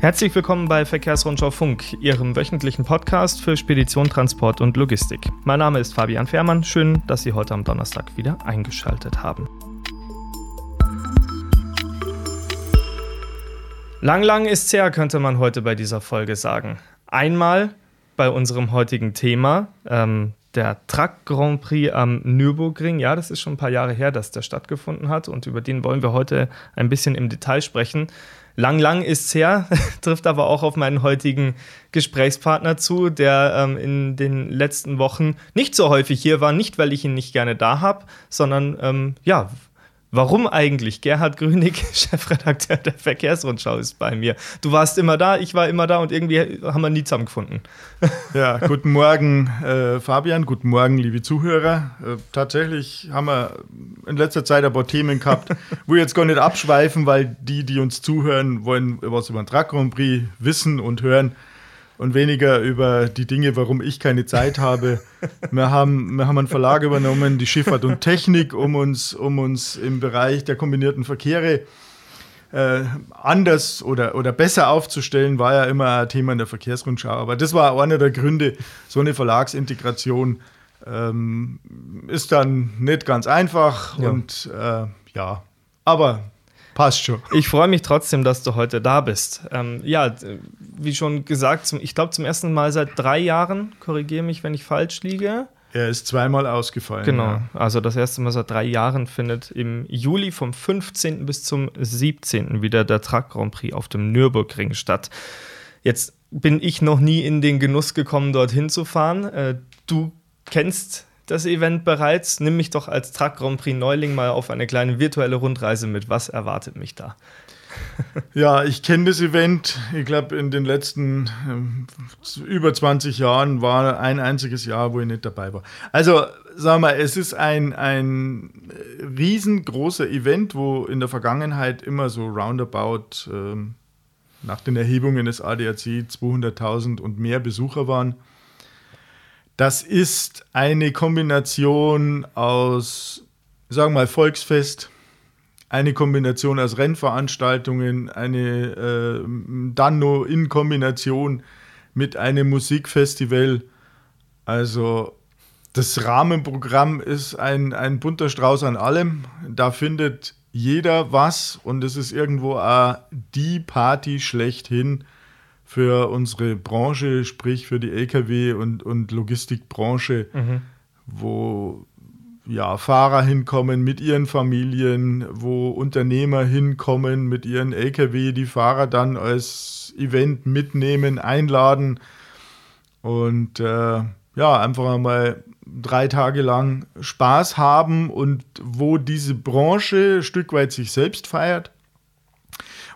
Herzlich willkommen bei Verkehrsrundschau Funk, Ihrem wöchentlichen Podcast für Spedition, Transport und Logistik. Mein Name ist Fabian Fehrmann. Schön, dass Sie heute am Donnerstag wieder eingeschaltet haben. Lang, lang ist's her, könnte man heute bei dieser Folge sagen. Einmal bei unserem heutigen Thema, ähm, der Truck Grand Prix am Nürburgring. Ja, das ist schon ein paar Jahre her, dass der stattgefunden hat und über den wollen wir heute ein bisschen im Detail sprechen. Lang, lang ist's her, trifft aber auch auf meinen heutigen Gesprächspartner zu, der ähm, in den letzten Wochen nicht so häufig hier war. Nicht, weil ich ihn nicht gerne da habe, sondern ähm, ja, Warum eigentlich? Gerhard Grünig, Chefredakteur der Verkehrsrundschau, ist bei mir. Du warst immer da, ich war immer da und irgendwie haben wir nie zusammengefunden. Ja, guten Morgen, äh, Fabian, guten Morgen, liebe Zuhörer. Äh, tatsächlich haben wir in letzter Zeit ein paar Themen gehabt, wo wir jetzt gar nicht abschweifen, weil die, die uns zuhören, wollen was über den Truck Grand Prix wissen und hören und weniger über die Dinge, warum ich keine Zeit habe. Wir haben, wir haben einen Verlag übernommen, die Schifffahrt und Technik, um uns, um uns im Bereich der kombinierten Verkehre äh, anders oder, oder besser aufzustellen, war ja immer ein Thema in der Verkehrsrundschau. Aber das war einer der Gründe, so eine Verlagsintegration ähm, ist dann nicht ganz einfach ja. und äh, ja, aber Passt schon. Ich freue mich trotzdem, dass du heute da bist. Ähm, ja, wie schon gesagt, zum, ich glaube zum ersten Mal seit drei Jahren, korrigiere mich, wenn ich falsch liege. Er ist zweimal ausgefallen. Genau, ja. also das erste Mal seit drei Jahren findet im Juli vom 15. bis zum 17. wieder der Truck Grand Prix auf dem Nürburgring statt. Jetzt bin ich noch nie in den Genuss gekommen, dorthin zu fahren. Äh, du kennst das Event bereits. Nimm mich doch als Truck Grand Prix Neuling mal auf eine kleine virtuelle Rundreise mit. Was erwartet mich da? Ja, ich kenne das Event. Ich glaube, in den letzten äh, über 20 Jahren war ein einziges Jahr, wo ich nicht dabei war. Also, sagen wir, es ist ein, ein riesengroßer Event, wo in der Vergangenheit immer so roundabout äh, nach den Erhebungen des ADAC 200.000 und mehr Besucher waren. Das ist eine Kombination aus, sagen wir mal, Volksfest, eine Kombination aus Rennveranstaltungen, eine äh, dann nur in Kombination mit einem Musikfestival. Also das Rahmenprogramm ist ein, ein bunter Strauß an allem. Da findet jeder was und es ist irgendwo auch die Party schlechthin für unsere Branche, sprich für die Lkw- und, und Logistikbranche, mhm. wo ja, Fahrer hinkommen mit ihren Familien, wo Unternehmer hinkommen mit ihren Lkw, die Fahrer dann als Event mitnehmen, einladen und äh, ja, einfach einmal drei Tage lang Spaß haben und wo diese Branche ein Stück weit sich selbst feiert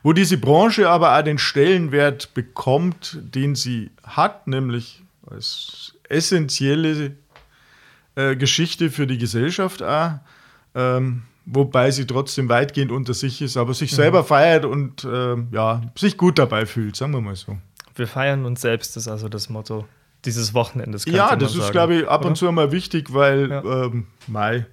wo diese Branche aber auch den Stellenwert bekommt, den sie hat, nämlich als essentielle äh, Geschichte für die Gesellschaft auch, ähm, wobei sie trotzdem weitgehend unter sich ist, aber sich mhm. selber feiert und äh, ja, sich gut dabei fühlt, sagen wir mal so. Wir feiern uns selbst, ist also das Motto dieses Wochenendes. Ja, das ist, glaube ich, ab oder? und zu immer wichtig, weil ja. ähm, Mai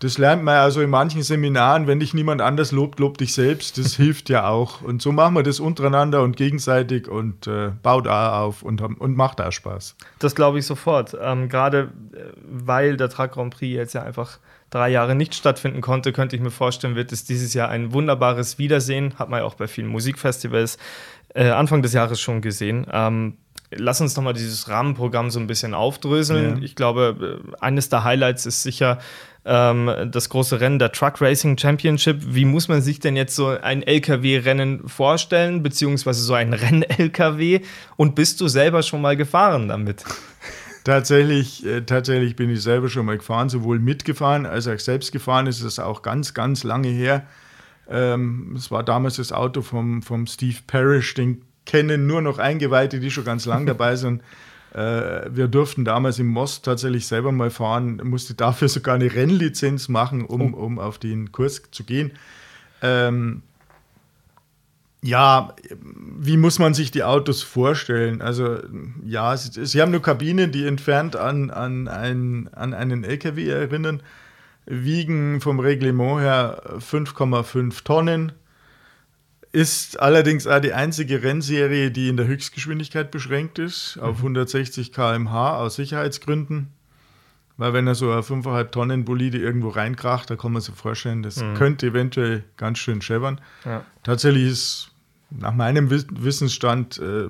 das lernt man also in manchen Seminaren, wenn dich niemand anders lobt, lob dich selbst. Das hilft ja auch. Und so machen wir das untereinander und gegenseitig und äh, baut auch auf und, und macht auch Spaß. Das glaube ich sofort. Ähm, Gerade äh, weil der Truck Grand Prix jetzt ja einfach drei Jahre nicht stattfinden konnte, könnte ich mir vorstellen, wird es dieses Jahr ein wunderbares Wiedersehen. Hat man ja auch bei vielen Musikfestivals äh, Anfang des Jahres schon gesehen. Ähm, lass uns doch mal dieses Rahmenprogramm so ein bisschen aufdröseln. Ja. Ich glaube, äh, eines der Highlights ist sicher ähm, das große Rennen der Truck Racing Championship. Wie muss man sich denn jetzt so ein LKW-Rennen vorstellen, beziehungsweise so ein Renn-LKW? Und bist du selber schon mal gefahren damit? Tatsächlich, äh, tatsächlich bin ich selber schon mal gefahren, sowohl mitgefahren als auch selbst gefahren. Es ist auch ganz, ganz lange her. Ähm, es war damals das Auto vom, vom Steve Parrish, den kennen nur noch Eingeweihte, die schon ganz lang dabei sind. Äh, wir durften damals im Most tatsächlich selber mal fahren, musste dafür sogar eine Rennlizenz machen, um, oh. um auf den Kurs zu gehen. Ähm, ja, wie muss man sich die Autos vorstellen? Also, ja, sie, sie haben nur Kabinen, die entfernt an, an, ein, an einen LKW erinnern, wiegen vom Reglement her 5,5 Tonnen ist allerdings auch die einzige Rennserie, die in der Höchstgeschwindigkeit beschränkt ist, auf 160 km/h aus Sicherheitsgründen. Weil wenn er so ein 5,5 Tonnen Bolide irgendwo reinkracht, da kann man sich vorstellen, das mhm. könnte eventuell ganz schön scheppern. Ja. Tatsächlich ist nach meinem Wissensstand äh,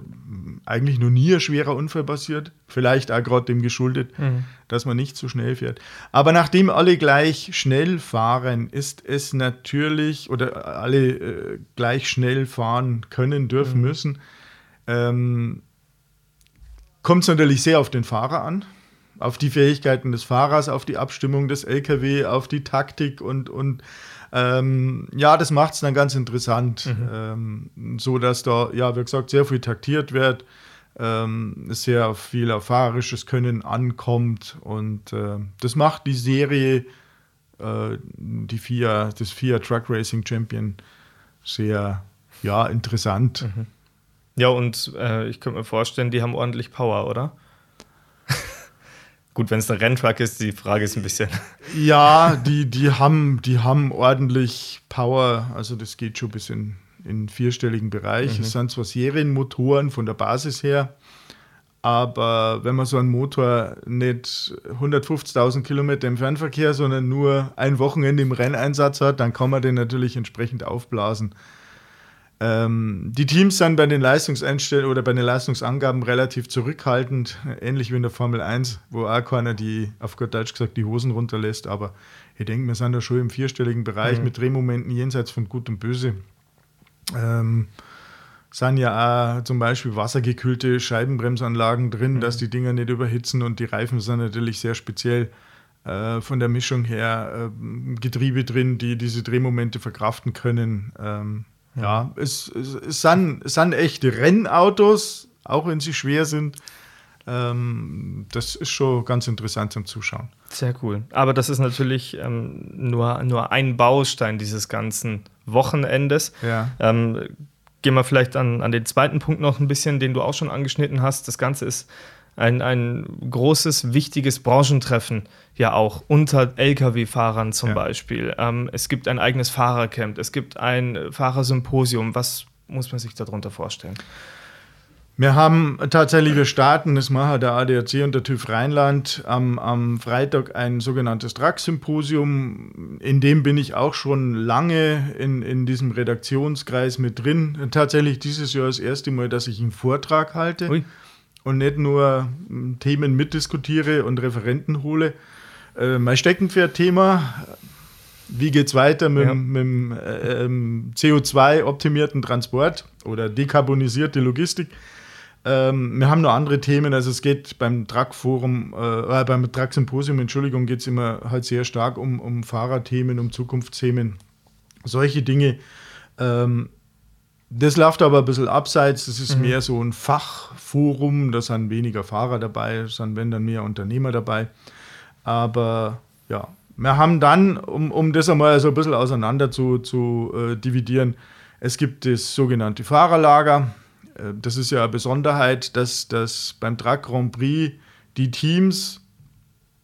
eigentlich noch nie ein schwerer Unfall passiert. Vielleicht auch gerade dem geschuldet, mhm. dass man nicht so schnell fährt. Aber nachdem alle gleich schnell fahren, ist es natürlich, oder alle äh, gleich schnell fahren können, dürfen, mhm. müssen, ähm, kommt es natürlich sehr auf den Fahrer an auf die Fähigkeiten des Fahrers, auf die Abstimmung des LKW, auf die Taktik und, und ähm, ja, das macht es dann ganz interessant, mhm. ähm, so dass da, ja, wie gesagt, sehr viel taktiert wird, ähm, sehr viel auf fahrerisches Können ankommt und äh, das macht die Serie, äh, die FIA, das FIA Truck Racing Champion sehr, ja, interessant. Mhm. Ja, und äh, ich könnte mir vorstellen, die haben ordentlich Power, oder? Gut, wenn es ein Renntruck ist, die Frage ist ein bisschen. Ja, die, die, haben, die haben ordentlich Power. Also das geht schon bis in, in vierstelligen Bereich. Mhm. Es sind zwar Serienmotoren von der Basis her, aber wenn man so einen Motor nicht 150.000 Kilometer im Fernverkehr, sondern nur ein Wochenende im Renneinsatz hat, dann kann man den natürlich entsprechend aufblasen. Ähm, die Teams sind bei den Leistungseinstellungen oder bei den Leistungsangaben relativ zurückhaltend, ähnlich wie in der Formel 1, wo auch keiner die, auf gut Deutsch gesagt, die Hosen runterlässt. Aber ich denke, wir sind da schon im vierstelligen Bereich mhm. mit Drehmomenten jenseits von Gut und Böse. Ähm, sind ja auch zum Beispiel wassergekühlte Scheibenbremsanlagen drin, mhm. dass die Dinger nicht überhitzen und die Reifen sind natürlich sehr speziell äh, von der Mischung her äh, Getriebe drin, die diese Drehmomente verkraften können. Ähm, ja, es, es, es, sind, es sind echte Rennautos, auch wenn sie schwer sind. Ähm, das ist schon ganz interessant zum Zuschauen. Sehr cool. Aber das ist natürlich ähm, nur, nur ein Baustein dieses ganzen Wochenendes. Ja. Ähm, gehen wir vielleicht an, an den zweiten Punkt noch ein bisschen, den du auch schon angeschnitten hast. Das Ganze ist ein, ein großes, wichtiges Branchentreffen ja auch unter Lkw-Fahrern zum ja. Beispiel. Ähm, es gibt ein eigenes Fahrercamp, es gibt ein Fahrersymposium. Was muss man sich darunter vorstellen? Wir haben tatsächlich, wir starten, das machen der ADAC und der TÜV Rheinland am, am Freitag ein sogenanntes Truck-Symposium. In dem bin ich auch schon lange in, in diesem Redaktionskreis mit drin. Tatsächlich dieses Jahr das erste Mal, dass ich einen Vortrag halte. Ui und nicht nur hm, Themen mitdiskutiere und Referenten hole. Äh, mein Steckenpferd-Thema, wie geht es weiter mit, ja. mit dem äh, ähm, CO2-optimierten Transport oder dekarbonisierte Logistik? Ähm, wir haben noch andere Themen, also es geht beim Truck-Forum, äh, äh beim Truck-Symposium, Entschuldigung, geht es immer halt sehr stark um, um Fahrerthemen, um Zukunftsthemen, solche Dinge. Ähm, das läuft aber ein bisschen abseits. Das ist mhm. mehr so ein Fachforum. Da sind weniger Fahrer dabei, sind wenn dann mehr Unternehmer dabei. Aber ja, wir haben dann, um, um das einmal so ein bisschen auseinander zu, zu äh, dividieren, es gibt das sogenannte Fahrerlager. Äh, das ist ja eine Besonderheit, dass, dass beim Truck Grand Prix die Teams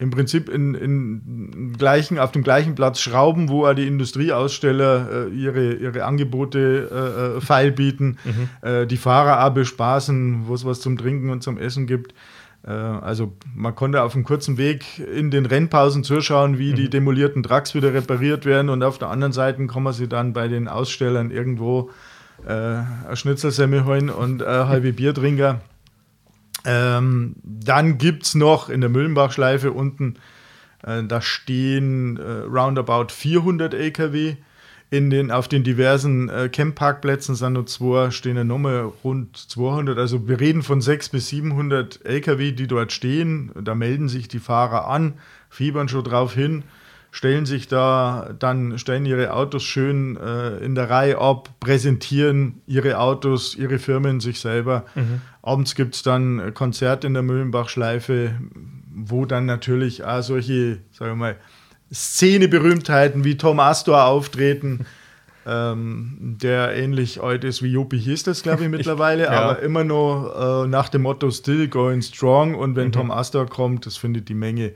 im Prinzip in, in gleichen, auf dem gleichen Platz schrauben, wo die Industrieaussteller äh, ihre, ihre Angebote äh, äh, feilbieten, mhm. äh, die Fahrer auch bespaßen, wo es was zum Trinken und zum Essen gibt. Äh, also man konnte auf einem kurzen Weg in den Rennpausen zuschauen, wie mhm. die demolierten Trucks wieder repariert werden und auf der anderen Seite kann man sie dann bei den Ausstellern irgendwo äh, ein Schnitzelsemmel holen und ein halbe Bier trinken. Ähm, dann gibt es noch in der Müllenbachschleife unten, äh, da stehen äh, roundabout 400 LKW. In den, auf den diversen äh, Campparkplätzen sind nur zwei, stehen ja nochmal rund 200. Also wir reden von 600 bis 700 LKW, die dort stehen. Da melden sich die Fahrer an, fiebern schon drauf hin stellen sich da dann, stellen ihre Autos schön äh, in der Reihe ab, präsentieren ihre Autos, ihre Firmen, sich selber. Mhm. Abends gibt es dann Konzerte in der Mühlenbachschleife, wo dann natürlich auch solche, sagen wir mal, Szeneberühmtheiten wie Tom Astor auftreten. Ähm, der ähnlich alt ist wie Jopi hieß das, glaube ich, mittlerweile, ja. aber immer noch äh, nach dem Motto Still going strong. Und wenn mhm. Tom Astor kommt, das findet die Menge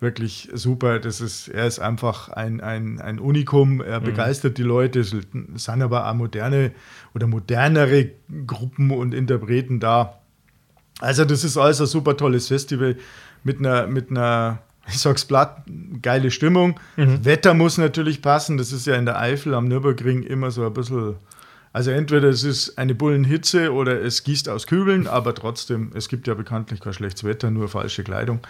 wirklich super. Das ist, er ist einfach ein, ein, ein Unikum, er mhm. begeistert die Leute. Es sind aber auch moderne oder modernere Gruppen und Interpreten da. Also, das ist alles ein super tolles Festival mit einer, mit einer ich sag's platt, geile Stimmung. Mhm. Wetter muss natürlich passen. Das ist ja in der Eifel am Nürburgring immer so ein bisschen. Also entweder es ist eine Bullenhitze oder es gießt aus Kübeln, aber trotzdem, es gibt ja bekanntlich kein schlechtes Wetter, nur falsche Kleidung.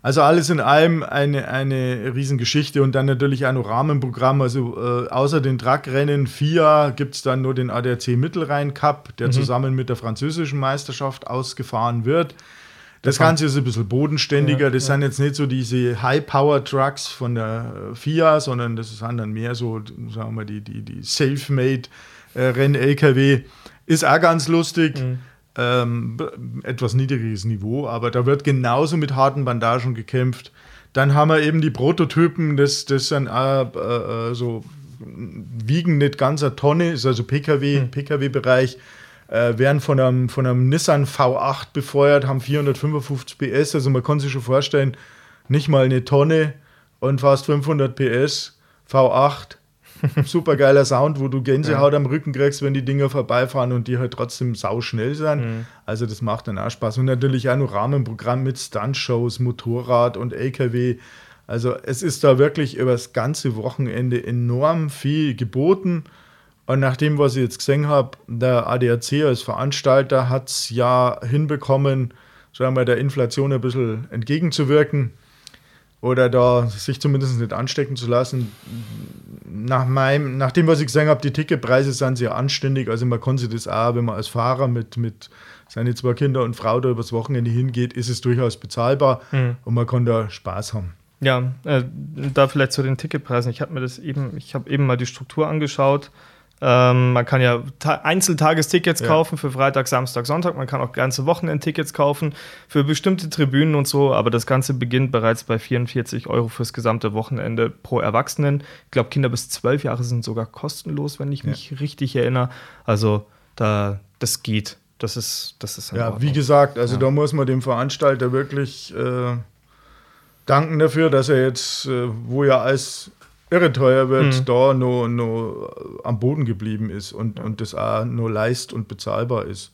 Also alles in allem eine, eine Riesengeschichte und dann natürlich auch noch Rahmenprogramm. Also äh, außer den Truckrennen FIA gibt es dann nur den ADAC Mittelrhein Cup, der mhm. zusammen mit der französischen Meisterschaft ausgefahren wird. Das Ganze ist ein bisschen bodenständiger. Ja, das ja. sind jetzt nicht so diese High-Power-Trucks von der äh, FIA, sondern das sind dann mehr so, sagen wir, die, die, die Self-Made-Renn-LKW. Äh, ist auch ganz lusig. Mhm. Ähm, etwas niedriges Niveau, aber da wird genauso mit harten Bandagen gekämpft. Dann haben wir eben die Prototypen, das, das sind äh, äh, so wiegen nicht ganz eine Tonne, ist also PKW, mhm. PKW-Bereich äh, werden von einem, von einem Nissan V8 befeuert, haben 455 PS. Also man kann sich schon vorstellen, nicht mal eine Tonne und fast 500 PS. V8, super geiler Sound, wo du Gänsehaut ja. am Rücken kriegst, wenn die Dinger vorbeifahren und die halt trotzdem sauschnell sind. Mhm. Also das macht dann auch Spaß. Und natürlich auch noch Rahmenprogramm mit Stuntshows, Motorrad und LKW. Also es ist da wirklich über das ganze Wochenende enorm viel geboten. Und nach dem, was ich jetzt gesehen habe, der ADAC als Veranstalter hat es ja hinbekommen, sagen wir, der Inflation ein bisschen entgegenzuwirken oder da sich zumindest nicht anstecken zu lassen. Nach, meinem, nach dem, was ich gesehen habe, die Ticketpreise sind sehr anständig. Also man kann sich das auch, wenn man als Fahrer mit, mit seinen zwei Kindern und Frau da übers Wochenende hingeht, ist es durchaus bezahlbar mhm. und man kann da Spaß haben. Ja, äh, da vielleicht zu den Ticketpreisen. Ich habe mir das eben, ich habe eben mal die Struktur angeschaut. Ähm, man kann ja Einzeltagestickets ja. kaufen für Freitag, Samstag, Sonntag. Man kann auch ganze Wochenendtickets kaufen für bestimmte Tribünen und so. Aber das Ganze beginnt bereits bei 44 Euro fürs gesamte Wochenende pro Erwachsenen. Ich glaube, Kinder bis 12 Jahre sind sogar kostenlos, wenn ich ja. mich richtig erinnere. Also da, das geht. Das ist, das ist Ja, wie gesagt, also ja. da muss man dem Veranstalter wirklich äh, danken dafür, dass er jetzt, äh, wo ja als irre teuer wird, mhm. da nur, nur am Boden geblieben ist und, und das auch nur leist und bezahlbar ist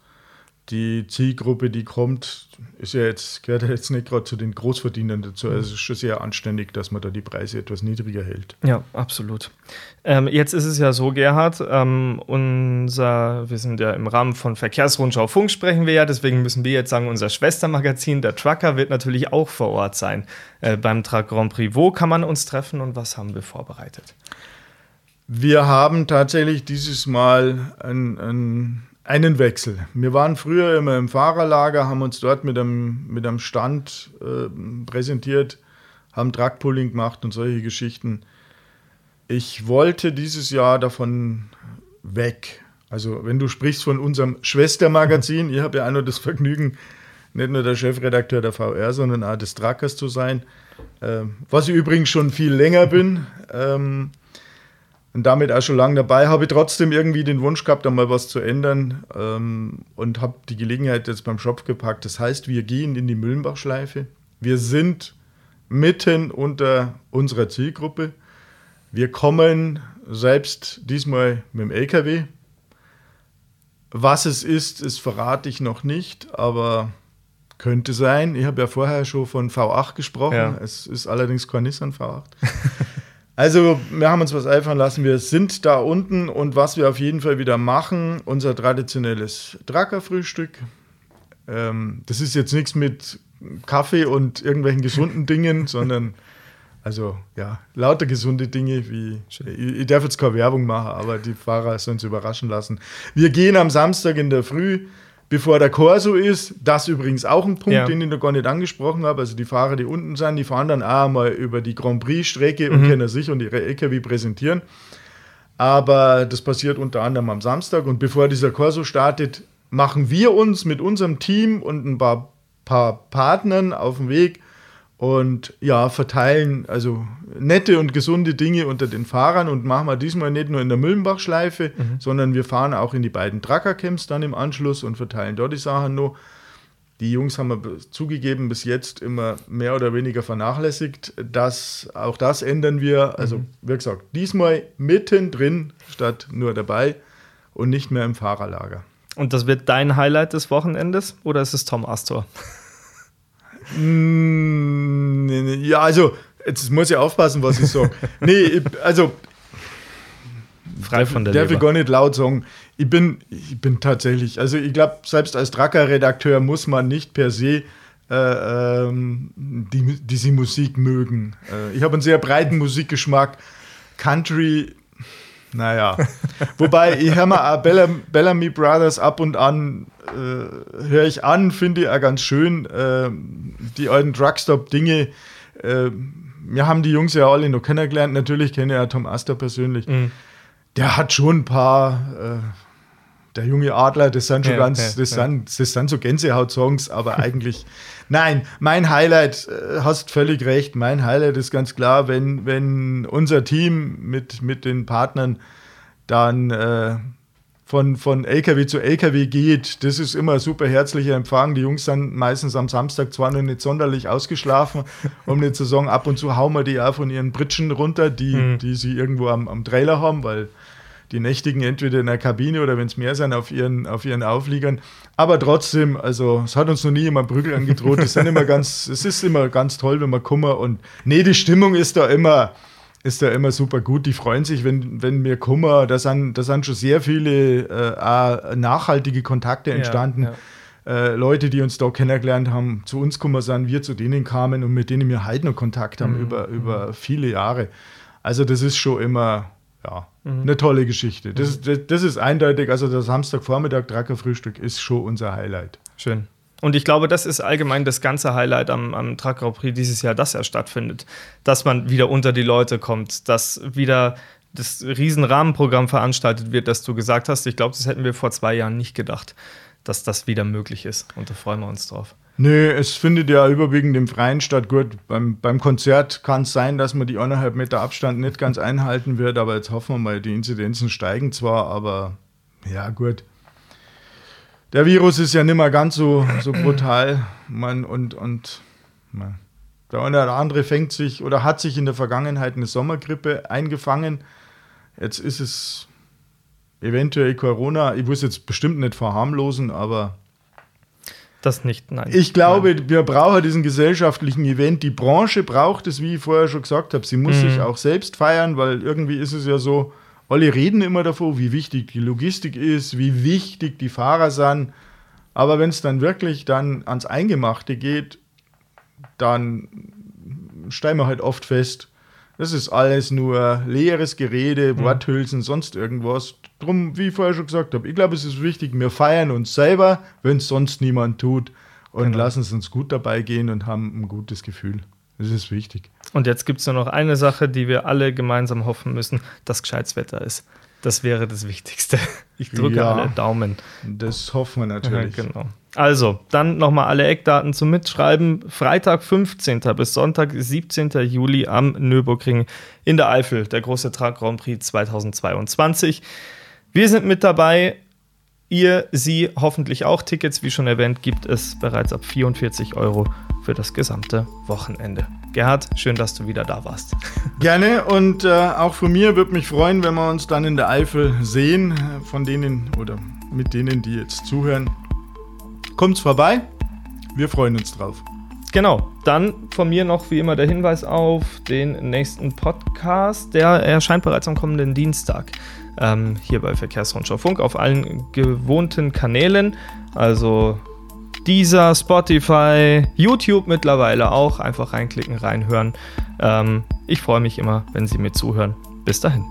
die Zielgruppe, die kommt, ist ja jetzt, gehört ja jetzt nicht gerade zu den Großverdienern dazu. Also es ist schon sehr anständig, dass man da die Preise etwas niedriger hält. Ja, absolut. Ähm, jetzt ist es ja so, Gerhard, ähm, unser, wir sind ja im Rahmen von Verkehrsrundschau Funk sprechen wir ja, deswegen müssen wir jetzt sagen, unser Schwestermagazin, der Trucker, wird natürlich auch vor Ort sein äh, beim Truck Grand Prix. Wo kann man uns treffen und was haben wir vorbereitet? Wir haben tatsächlich dieses Mal ein, ein einen Wechsel. Wir waren früher immer im Fahrerlager, haben uns dort mit einem, mit einem Stand äh, präsentiert, haben Truckpulling gemacht und solche Geschichten. Ich wollte dieses Jahr davon weg. Also, wenn du sprichst von unserem Schwestermagazin, ich habe ja auch nur das Vergnügen, nicht nur der Chefredakteur der VR, sondern auch des Truckers zu sein, äh, was ich übrigens schon viel länger bin. Ähm, und damit auch schon lange dabei, habe ich trotzdem irgendwie den Wunsch gehabt, einmal was zu ändern ähm, und habe die Gelegenheit jetzt beim Shop gepackt. Das heißt, wir gehen in die Müllenbach-Schleife. Wir sind mitten unter unserer Zielgruppe. Wir kommen selbst diesmal mit dem LKW. Was es ist, das verrate ich noch nicht, aber könnte sein. Ich habe ja vorher schon von V8 gesprochen. Ja. Es ist allerdings kein Nissan V8. Also, wir haben uns was einfallen lassen. Wir sind da unten und was wir auf jeden Fall wieder machen, unser traditionelles Drackerfrühstück. Ähm, das ist jetzt nichts mit Kaffee und irgendwelchen gesunden Dingen, sondern also ja, lauter gesunde Dinge wie. Ich, ich, darf jetzt keine Werbung machen, aber die Fahrer sollen es überraschen lassen. Wir gehen am Samstag in der Früh bevor der Corso ist. Das übrigens auch ein Punkt, ja. den ich noch gar nicht angesprochen habe. Also die Fahrer, die unten sind, die fahren dann auch mal über die Grand Prix-Strecke mhm. und können sich und ihre LKW präsentieren. Aber das passiert unter anderem am Samstag. Und bevor dieser Corso startet, machen wir uns mit unserem Team und ein paar, paar Partnern auf den Weg und ja, verteilen also nette und gesunde Dinge unter den Fahrern und machen wir diesmal nicht nur in der Müllenbach-Schleife, mhm. sondern wir fahren auch in die beiden Trucker-Camps dann im Anschluss und verteilen dort die Sachen noch. Die Jungs haben wir zugegeben bis jetzt immer mehr oder weniger vernachlässigt. Das, auch das ändern wir. Also, mhm. wie gesagt, diesmal mittendrin statt nur dabei und nicht mehr im Fahrerlager. Und das wird dein Highlight des Wochenendes oder ist es Tom Astor? Mm, ja, also, jetzt muss ich aufpassen, was ich sage. nee, also. Frei von der Darf ich gar nicht laut sagen. Ich bin, ich bin tatsächlich, also ich glaube, selbst als Tracker-Redakteur muss man nicht per se äh, ähm, die, diese Musik mögen. Äh, ich habe einen sehr breiten Musikgeschmack. Country naja. Wobei, ich höre mal Bellamy Brothers ab und an, äh, höre ich an, finde ich auch ganz schön. Äh, die alten Drugstop-Dinge. Äh, wir haben die Jungs ja alle noch kennengelernt. Natürlich kenne ich ja Tom Astor persönlich. Mhm. Der hat schon ein paar. Äh, der junge Adler, das sind schon ja, ganz, ja, das, ja. Sind, das sind so Gänsehaut-Songs, aber eigentlich, nein, mein Highlight, äh, hast völlig recht, mein Highlight ist ganz klar, wenn, wenn unser Team mit, mit den Partnern dann äh, von, von LKW zu LKW geht, das ist immer ein super herzlicher Empfang. Die Jungs sind meistens am Samstag zwar noch nicht sonderlich ausgeschlafen, um nicht zu sagen, ab und zu hauen wir die auch von ihren Britschen runter, die, mhm. die sie irgendwo am, am Trailer haben, weil die nächtigen entweder in der Kabine oder wenn es mehr sind, auf ihren, auf ihren Aufliegern. Aber trotzdem, also es hat uns noch nie jemand Prügel angedroht. Das sind immer ganz, es ist immer ganz toll, wenn man kummer und nee, die Stimmung ist da immer, ist da immer super gut. Die freuen sich, wenn, wenn wir kummer. Da sind, da sind schon sehr viele äh, nachhaltige Kontakte entstanden. Ja, ja. Äh, Leute, die uns da kennengelernt haben, zu uns kummer sind, wir zu denen kamen und mit denen wir heute noch Kontakt haben mhm. über, über viele Jahre. Also das ist schon immer, ja, mhm. eine tolle Geschichte. Das, das, das, ist eindeutig, also das Samstagvormittag Frühstück ist schon unser Highlight. Schön. Und ich glaube, das ist allgemein das ganze Highlight am, am Truck Grand Prix dieses Jahr, dass er stattfindet. Dass man wieder unter die Leute kommt, dass wieder das Riesenrahmenprogramm veranstaltet wird, das du gesagt hast. Ich glaube, das hätten wir vor zwei Jahren nicht gedacht, dass das wieder möglich ist. Und da freuen wir uns drauf. Nö, es findet ja überwiegend im Freien statt. Gut, beim, beim Konzert kann es sein, dass man die anderthalb Meter Abstand nicht ganz einhalten wird, aber jetzt hoffen wir mal, die Inzidenzen steigen zwar, aber ja, gut. Der Virus ist ja nicht mehr ganz so, so brutal. Man, und und man, der eine oder andere fängt sich oder hat sich in der Vergangenheit eine Sommergrippe eingefangen. Jetzt ist es eventuell Corona. Ich muss jetzt bestimmt nicht verharmlosen, aber das nicht, nein. Ich glaube, nein. wir brauchen diesen gesellschaftlichen Event. Die Branche braucht es, wie ich vorher schon gesagt habe. Sie muss mhm. sich auch selbst feiern, weil irgendwie ist es ja so, alle reden immer davon, wie wichtig die Logistik ist, wie wichtig die Fahrer sind. Aber wenn es dann wirklich dann ans Eingemachte geht, dann stellen wir halt oft fest, das ist alles nur leeres Gerede, mhm. Worthülsen, sonst irgendwas. Drum, wie ich vorher schon gesagt habe, ich glaube, es ist wichtig, wir feiern uns selber, wenn es sonst niemand tut und genau. lassen es uns gut dabei gehen und haben ein gutes Gefühl. Das ist wichtig. Und jetzt gibt es nur noch eine Sache, die wir alle gemeinsam hoffen müssen, dass gescheites Wetter ist. Das wäre das Wichtigste. Ich drücke ja, alle Daumen. Das hoffen wir natürlich. Ja, genau. Also, dann nochmal alle Eckdaten zum Mitschreiben. Freitag, 15. bis Sonntag, 17. Juli am Nürburgring in der Eifel, der große Truck Grand Prix 2022. Wir sind mit dabei. Ihr, Sie hoffentlich auch. Tickets, wie schon erwähnt, gibt es bereits ab 44 Euro für das gesamte Wochenende. Gerhard, schön, dass du wieder da warst. Gerne und äh, auch von mir würde mich freuen, wenn wir uns dann in der Eifel sehen, von denen oder mit denen, die jetzt zuhören. Kommt's vorbei. Wir freuen uns drauf. Genau, dann von mir noch wie immer der Hinweis auf den nächsten Podcast. Der erscheint bereits am kommenden Dienstag ähm, hier bei Verkehrsrundschau Funk auf allen gewohnten Kanälen. Also dieser, Spotify, YouTube mittlerweile auch. Einfach reinklicken, reinhören. Ähm, ich freue mich immer, wenn Sie mir zuhören. Bis dahin.